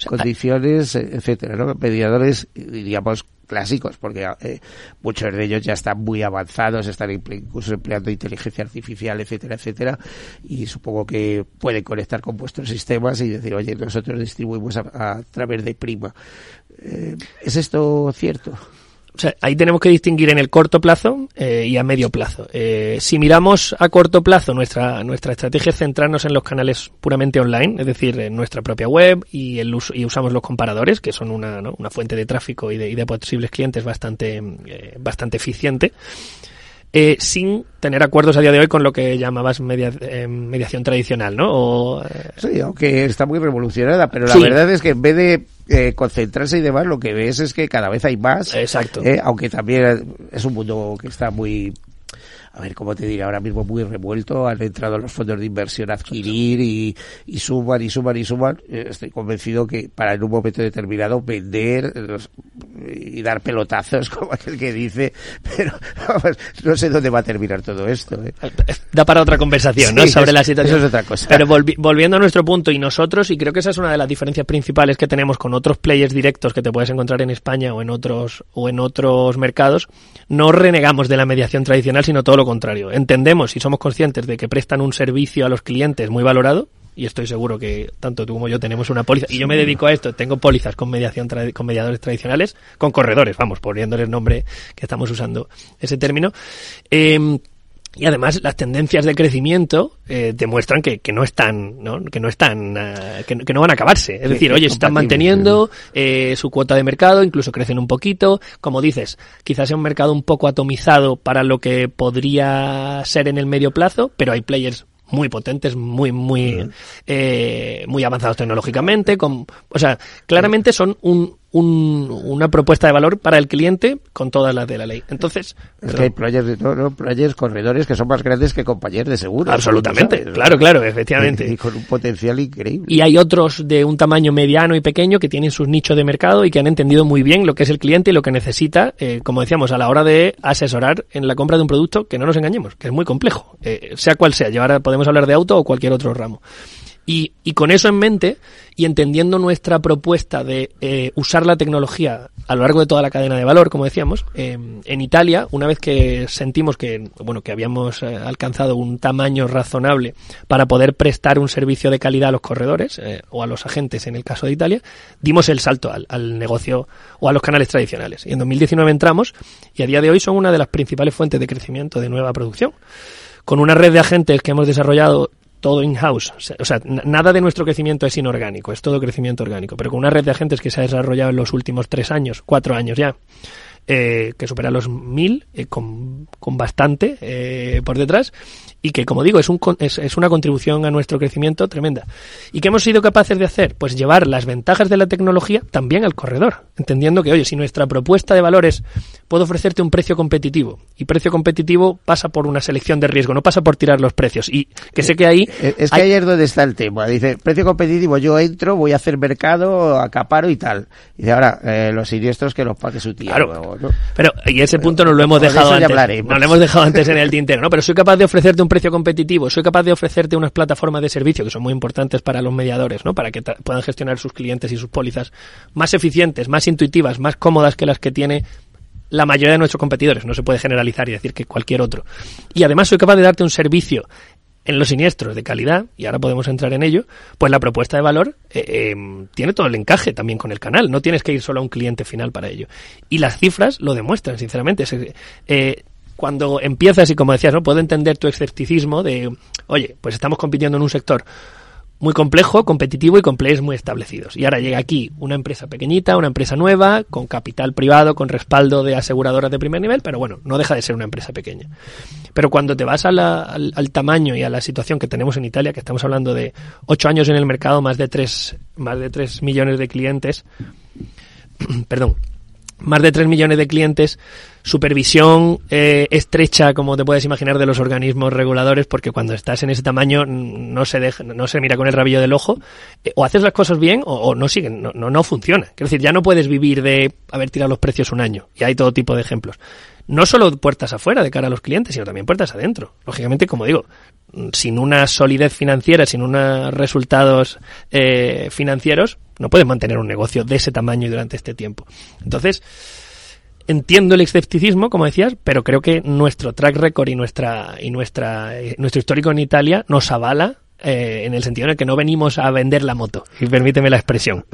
condiciones etcétera ¿no? mediadores diríamos clásicos, porque eh, muchos de ellos ya están muy avanzados, están incluso empleando inteligencia artificial, etcétera, etcétera, y supongo que pueden conectar con vuestros sistemas y decir, oye, nosotros distribuimos a, través de Prima. Eh, ¿Es esto cierto? O sea, ahí tenemos que distinguir en el corto plazo eh, y a medio plazo. Eh, si miramos a corto plazo, nuestra, nuestra estrategia es centrarnos en los canales puramente online, es decir, en nuestra propia web y, el y usamos los comparadores, que son una, ¿no? una fuente de tráfico y de, y de posibles clientes bastante, eh, bastante eficiente eh, sin tener acuerdos a día de hoy con lo que llamabas media, eh, mediación tradicional, ¿no? O, eh, Sí, aunque está muy revolucionada, pero la verdad es que en vez de eh, concentrarse y demás, lo que ves es que cada vez hay más. Exacto. aunque también es un mundo que está muy a ver, ¿cómo te diré? Ahora mismo muy revuelto, han entrado los fondos de inversión a adquirir y, y suman y suman y suman. Eh, estoy convencido que para en un momento determinado vender y dar pelotazos, <laughs> como aquel que dice, pero no sé dónde va a terminar todo esto. ¿eh? Da para otra conversación, ¿no? Sobre la situación. Eso es otra cosa. Pero volviendo a nuestro punto, y nosotros, y creo que esa es una de las diferencias principales que tenemos con otros players directos que te puedes encontrar en España o en otros, o en otros mercados, no renegamos de la mediación tradicional, sino todo lo contrario. Entendemos y somos conscientes de que prestan un servicio a los clientes muy valorado, y estoy seguro que tanto tú como yo tenemos una póliza, y yo me dedico a esto, tengo pólizas con mediación con mediadores tradicionales, con corredores, vamos, poniéndole el nombre que estamos usando ese término. Eh, y además las tendencias de crecimiento eh, demuestran que, que, no están, ¿no? que no están, uh, que, que, no van a acabarse. Es decir, oye, están manteniendo eh, su cuota de mercado, incluso crecen un poquito. Como dices, quizás sea un mercado un poco atomizado para lo que podría ser en el medio plazo, pero hay players muy potentes, muy, muy, eh, muy avanzados tecnológicamente, con, o sea, claramente son un, un, una propuesta de valor para el cliente con todas las de la ley. Entonces, es que hay players, no, no, players corredores que son más grandes que compañeros de seguro. Absolutamente, claro, claro, efectivamente. Y, con un potencial increíble. Y hay otros de un tamaño mediano y pequeño que tienen sus nichos de mercado y que han entendido muy bien lo que es el cliente y lo que necesita, eh, como decíamos, a la hora de asesorar en la compra de un producto que no nos engañemos, que es muy complejo, eh, sea cual sea. Y ahora podemos hablar de auto o cualquier otro ramo. Y, y con eso en mente y entendiendo nuestra propuesta de eh, usar la tecnología a lo largo de toda la cadena de valor, como decíamos, eh, en Italia, una vez que sentimos que, bueno, que habíamos eh, alcanzado un tamaño razonable para poder prestar un servicio de calidad a los corredores eh, o a los agentes, en el caso de Italia, dimos el salto al, al negocio o a los canales tradicionales. Y en 2019 entramos y a día de hoy son una de las principales fuentes de crecimiento de nueva producción con una red de agentes que hemos desarrollado todo in-house. O sea, nada de nuestro crecimiento es inorgánico, es todo crecimiento orgánico, pero con una red de agentes que se ha desarrollado en los últimos tres años, cuatro años ya, eh, que supera los mil, eh, con, con, bastante eh, por detrás, y que, como digo, es, un, es, es, una contribución a nuestro crecimiento tremenda. ¿Y qué hemos sido capaces de hacer? Pues llevar las ventajas de la tecnología también al corredor, entendiendo que, oye, si nuestra propuesta de valores puedo ofrecerte un precio competitivo, y precio competitivo pasa por una selección de riesgo, no pasa por tirar los precios, y que sé que ahí... Es que hay... ahí es donde está el tema, dice, precio competitivo, yo entro, voy a hacer mercado, acaparo y tal. Y dice, ahora, eh, los siniestros que los pague su tío. Claro, luego, ¿no? pero, y ese punto nos lo hemos dejado antes, no lo hemos dejado antes en el tintero, ¿no? Pero soy capaz de ofrecerte un precio competitivo, soy capaz de ofrecerte unas plataformas de servicio que son muy importantes para los mediadores, ¿no? Para que puedan gestionar sus clientes y sus pólizas más eficientes, más intuitivas, más cómodas que las que tiene la mayoría de nuestros competidores. No se puede generalizar y decir que cualquier otro. Y además soy capaz de darte un servicio en los siniestros de calidad, y ahora podemos entrar en ello, pues la propuesta de valor eh, eh, tiene todo el encaje también con el canal. No tienes que ir solo a un cliente final para ello. Y las cifras lo demuestran, sinceramente. Eh, cuando empiezas y como decías, ¿no? Puedo entender tu escepticismo de, oye, pues estamos compitiendo en un sector muy complejo, competitivo y con players muy establecidos. Y ahora llega aquí una empresa pequeñita, una empresa nueva, con capital privado, con respaldo de aseguradoras de primer nivel, pero bueno, no deja de ser una empresa pequeña. Pero cuando te vas al, al, tamaño y a la situación que tenemos en Italia, que estamos hablando de ocho años en el mercado, más de tres, más de tres millones de clientes, <clears throat> perdón, más de 3 millones de clientes, supervisión eh, estrecha, como te puedes imaginar, de los organismos reguladores, porque cuando estás en ese tamaño no se deja, no se mira con el rabillo del ojo, eh, o haces las cosas bien o, no siguen, no, no, no, funciona. Quiero decir, ya no puedes vivir de haber tirado los precios un año, y hay todo tipo de ejemplos. No solo puertas afuera de cara a los clientes, sino también puertas adentro. Lógicamente, como digo, sin una solidez financiera, sin unos resultados eh, financieros, no puedes mantener un negocio de ese tamaño durante este tiempo. Entonces, entiendo el escepticismo, como decías, pero creo que nuestro track record y nuestra y nuestra eh, nuestro histórico en Italia nos avala eh, en el sentido en el que no venimos a vender la moto, y permíteme la expresión.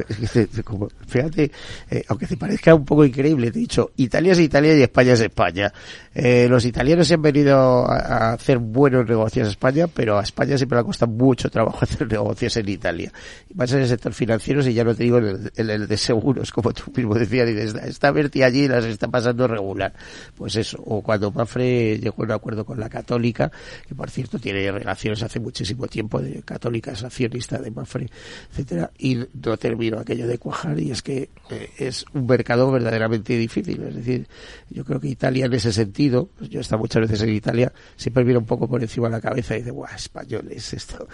<laughs> Fíjate, eh, aunque te parezca un poco increíble, te he dicho, Italia es Italia y España es España. Eh, los italianos se han venido a, a, hacer buenos negocios a España, pero a España siempre le costado mucho trabajo <laughs> hacer negocios en Italia. Y más en el sector financiero, y ya no te digo en el, el de seguros, como tú mismo decías, y está, está Berti allí las está pasando regular. Pues eso, o cuando Mafre llegó a un acuerdo con la Católica, que por cierto tiene relaciones hace muchísimo tiempo de Católica, accionista de Mafre, etcétera, y no terminó aquello de cuajar, y es que eh, es un mercado verdaderamente difícil. Es decir, yo creo que Italia en ese sentido pues yo he estado muchas veces en Italia, siempre miro un poco por encima de la cabeza y dice, guau, españoles, esto,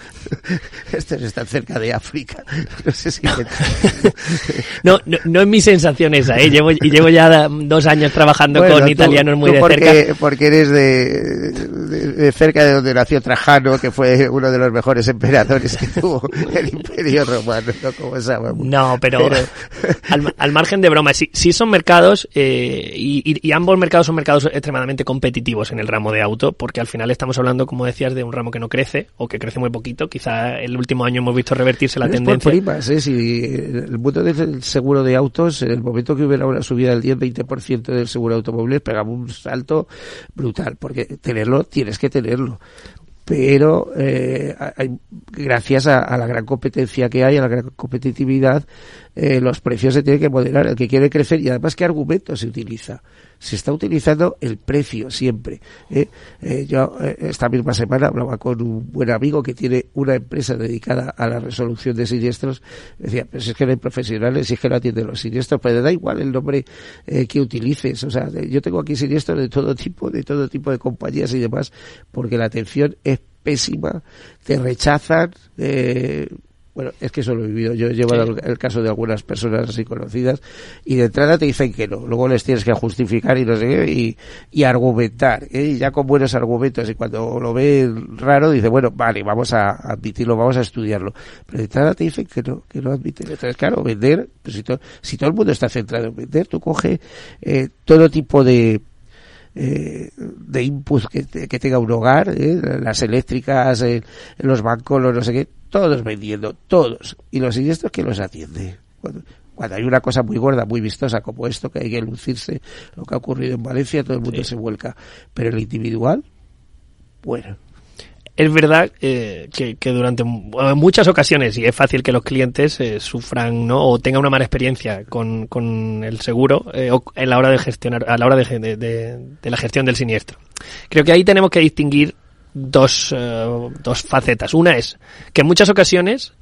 <laughs> estos están cerca de África. <laughs> No sé si... <laughs> no, no, no, es mi sensación esa, ¿eh? Llevo, y llevo ya dos años trabajando bueno, con tú, italianos muy de porque, cerca. Porque eres de, de, de, cerca de donde nació Trajano, que fue uno de los mejores emperadores que tuvo el Imperio Romano, ¿no? Como sabemos. No, pero, pero... Al, al, margen de broma, sí, sí son mercados, eh, y, y, ambos mercados son mercados extremadamente competitivos en el ramo de auto, porque al final estamos hablando, como decías, de un ramo que no crece o que crece muy poquito. Quizá el último año hemos visto revertirse la Pero tendencia. Es por primas, ¿eh? Si el mundo del seguro de autos, en el momento que hubiera una subida del 10-20% del seguro de automóviles, pegaba un salto brutal, porque tenerlo, tienes que tenerlo pero eh, hay, gracias a, la gran competencia que hay, a la gran competitividad, eh, los precios se tienen que moderar. El que quiere crecer y además qué argumento se utiliza. Se está utilizando el precio siempre. ¿eh? Eh, yo esta misma semana hablaba con un buen amigo que tiene una empresa dedicada a la resolución de siniestros. Decía, pero si es que no hay profesionales, si es que no atienden los siniestros, pero da igual el nombre que utilices. O sea, yo tengo aquí siniestros de todo tipo, de todo tipo de compañías y demás, porque la atención es pésima, te rechazan, eh, bueno, es que eso lo he vivido. Yo he llevado sí. el, el, caso de algunas personas así conocidas y de entrada te dicen que no. Luego les tienes que justificar y no sé qué y, y argumentar. ¿eh? Y ya con buenos argumentos y cuando lo ve raro dice, bueno, vale, vamos a admitirlo, vamos a estudiarlo. Pero de entrada te dicen que no, que no admiten. Entonces, claro, vender, pues si, to, si todo el mundo está centrado en vender, tú coge eh, todo tipo de eh, de inputs que, que, tenga un hogar, ¿eh? las eléctricas, eh, los bancos, los no sé qué, todos vendiendo, todos. Y los siniestros que los atiende. Cuando, cuando, hay una cosa muy gorda, muy vistosa como esto, que hay que lucirse, lo que ha ocurrido en Valencia, todo el mundo sí. se vuelca. Pero el individual, bueno. Es verdad eh, que, durante muchas ocasiones, y es fácil que los clientes eh, sufran ¿no? o tengan una mala experiencia con, con el seguro eh, o en la hora de gestionar, a la hora de, de, de, la gestión del siniestro. Creo que ahí tenemos que distinguir dos, uh, dos facetas. Una es que en muchas ocasiones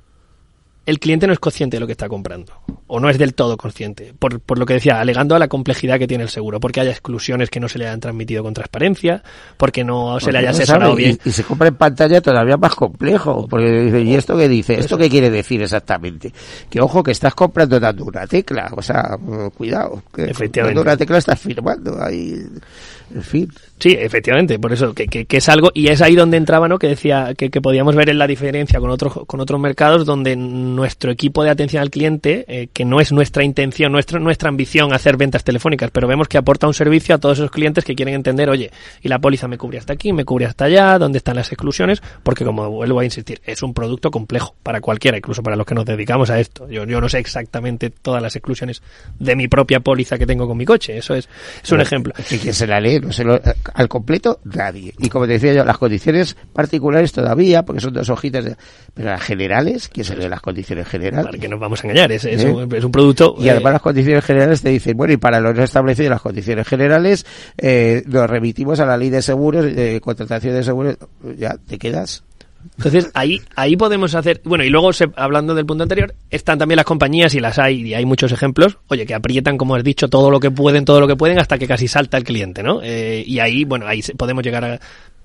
el cliente no es consciente de lo que está comprando o no es del todo consciente, por, por, lo que decía, alegando a la complejidad que tiene el seguro, porque haya exclusiones que no se le hayan transmitido con transparencia, porque no porque se le haya asesorado no bien. Y, y, se compra en pantalla todavía más complejo, porque dice, ¿y esto qué dice? ¿Esto qué quiere decir exactamente? Que ojo, que estás comprando dando una tecla, o sea, cuidado, que Efectivamente. dando una tecla estás firmando ahí, en fin. Sí, efectivamente, por eso que, que, que, es algo y es ahí donde entraba, ¿no? Que decía que, que podíamos ver en la diferencia con otros con otros mercados donde nuestro equipo de atención al cliente, eh, que no es nuestra intención, nuestra nuestra ambición hacer ventas telefónicas, pero vemos que aporta un servicio a todos esos clientes que quieren entender, oye, y la póliza me cubre hasta aquí, me cubre hasta allá, dónde están las exclusiones, porque como vuelvo a insistir, es un producto complejo para cualquiera, incluso para los que nos dedicamos a esto. Yo, yo no sé exactamente todas las exclusiones de mi propia póliza que tengo con mi coche, eso es, es un ejemplo. ¿Y quién se la lee? No se lo, al completo nadie. Y como te decía yo, las condiciones particulares todavía, porque son dos hojitas, de, pero las generales, ¿quién se lee las condiciones generales? Para que nos vamos a engañar, es, es, ¿Eh? un, es un, producto. Y además eh, las condiciones generales te dicen, bueno, y para lo no establecido las condiciones generales, eh, nos remitimos a la ley de seguros, de contratación de seguros, ya te quedas Entonces ahí ahí podemos hacer, bueno, y luego se- hablando del punto anterior, están también las compañías y las hay y hay muchos ejemplos, oye, que aprietan como has dicho todo lo que pueden, todo lo que pueden hasta que casi salta el cliente, ¿no? Eh, y ahí, bueno, ahí podemos llegar a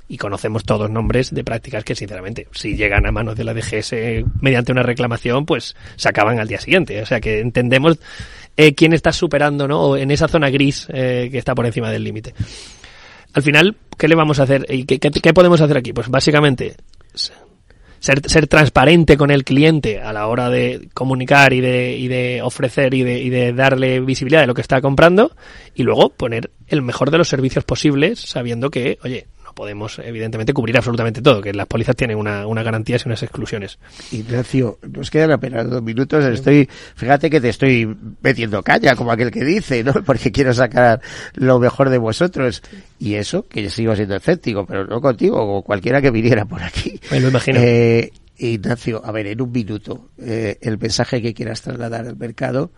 y conocemos todos nombres de prácticas que sinceramente si llegan a manos de la DGS mediante una reclamación, pues se acaban al día siguiente, o sea que entendemos eh, quién está superando, ¿no? O en esa zona gris eh, que está por encima del límite. Al final, ¿qué le vamos a hacer? ¿Y qué- qué podemos hacer aquí? Pues básicamente ser, ser transparente con el cliente a la hora de comunicar y de, y de ofrecer y de, y de darle visibilidad de lo que está comprando y luego poner el mejor de los servicios posibles sabiendo que, oye, no podemos evidentemente cubrir absolutamente todo, que las pólizas tienen una, unas garantías y unas exclusiones. Ignacio, nos quedan apenas dos minutos. Estoy, fíjate que te estoy metiendo caña, como aquel que dice, ¿no? <laughs> Porque quiero sacar lo mejor de vosotros. Y eso, que yo sigo siendo escéptico, pero no contigo, o cualquiera que viniera por aquí. Me lo imagino. Eh, Ignacio, a ver, en un minuto, eh, el mensaje que quieras trasladar al mercado.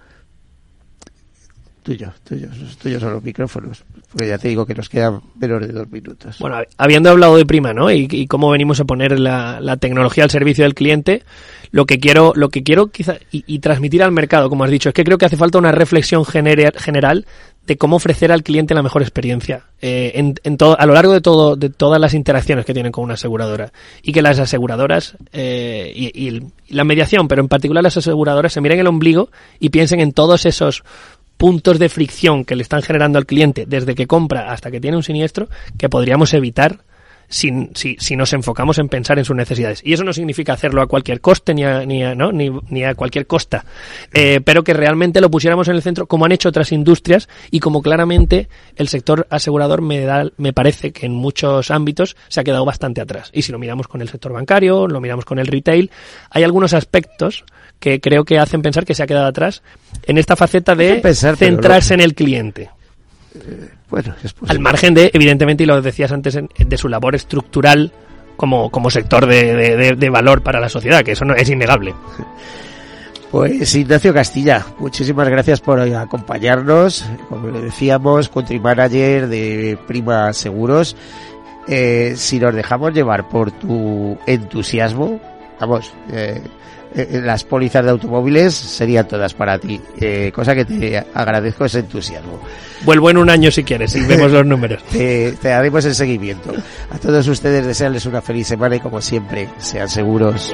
Tuyo, tuyo, tuyos son los micrófonos. Porque ya te digo que nos quedan menos de dos minutos. Bueno, hab- habiendo hablado de prima, ¿no? Y, y cómo venimos a poner la, la tecnología al servicio del cliente, lo que quiero, lo que quiero quizá y, transmitir al mercado, como has dicho, es que creo que hace falta una reflexión genera- general de cómo ofrecer al cliente la mejor experiencia eh, en, en todo, a lo largo de todo de todas las interacciones que tienen con una aseguradora y que las aseguradoras eh, y, y la mediación, pero en particular las aseguradoras se miren el ombligo y piensen en todos esos puntos de fricción que le están generando al cliente desde que compra hasta que tiene un siniestro que podríamos evitar sin- si, si nos enfocamos en pensar en sus necesidades. Y eso no significa hacerlo a cualquier coste ni a, ni a, ¿no? ni, ni a cualquier costa, eh, pero que realmente lo pusiéramos en el centro como han hecho otras industrias y como claramente el sector asegurador me, da, me parece que en muchos ámbitos se ha quedado bastante atrás. Y si lo miramos con el sector bancario, lo miramos con el retail, hay algunos aspectos que creo que hacen pensar que se ha quedado atrás en esta faceta de pensar, centrarse en el cliente. Bueno, es Al margen de, evidentemente, y lo decías antes, de su labor estructural como, como sector de, de- de- de valor para la sociedad, que eso no es innegable. Pues Ignacio Castilla, muchísimas gracias por acompañarnos. Como le decíamos, country manager de Prima Seguros. Eh, si nos dejamos llevar por tu entusiasmo, vamos, eh, eh, las pólizas de automóviles serían todas para ti. Eh, cosa que te agradezco ese entusiasmo. Vuelvo en un año si quieres y vemos los números. <laughs> Te, te haremos el seguimiento. A todos ustedes desearles una feliz semana y como siempre, sean seguros.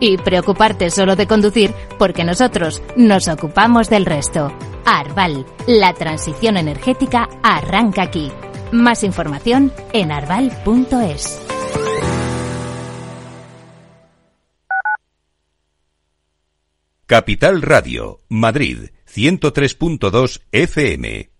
Y preocuparte solo de conducir porque nosotros nos ocupamos del resto. Arval, la transición energética arranca aquí. Más información en arval.es. Capital Radio, Madrid, 103.2 FM.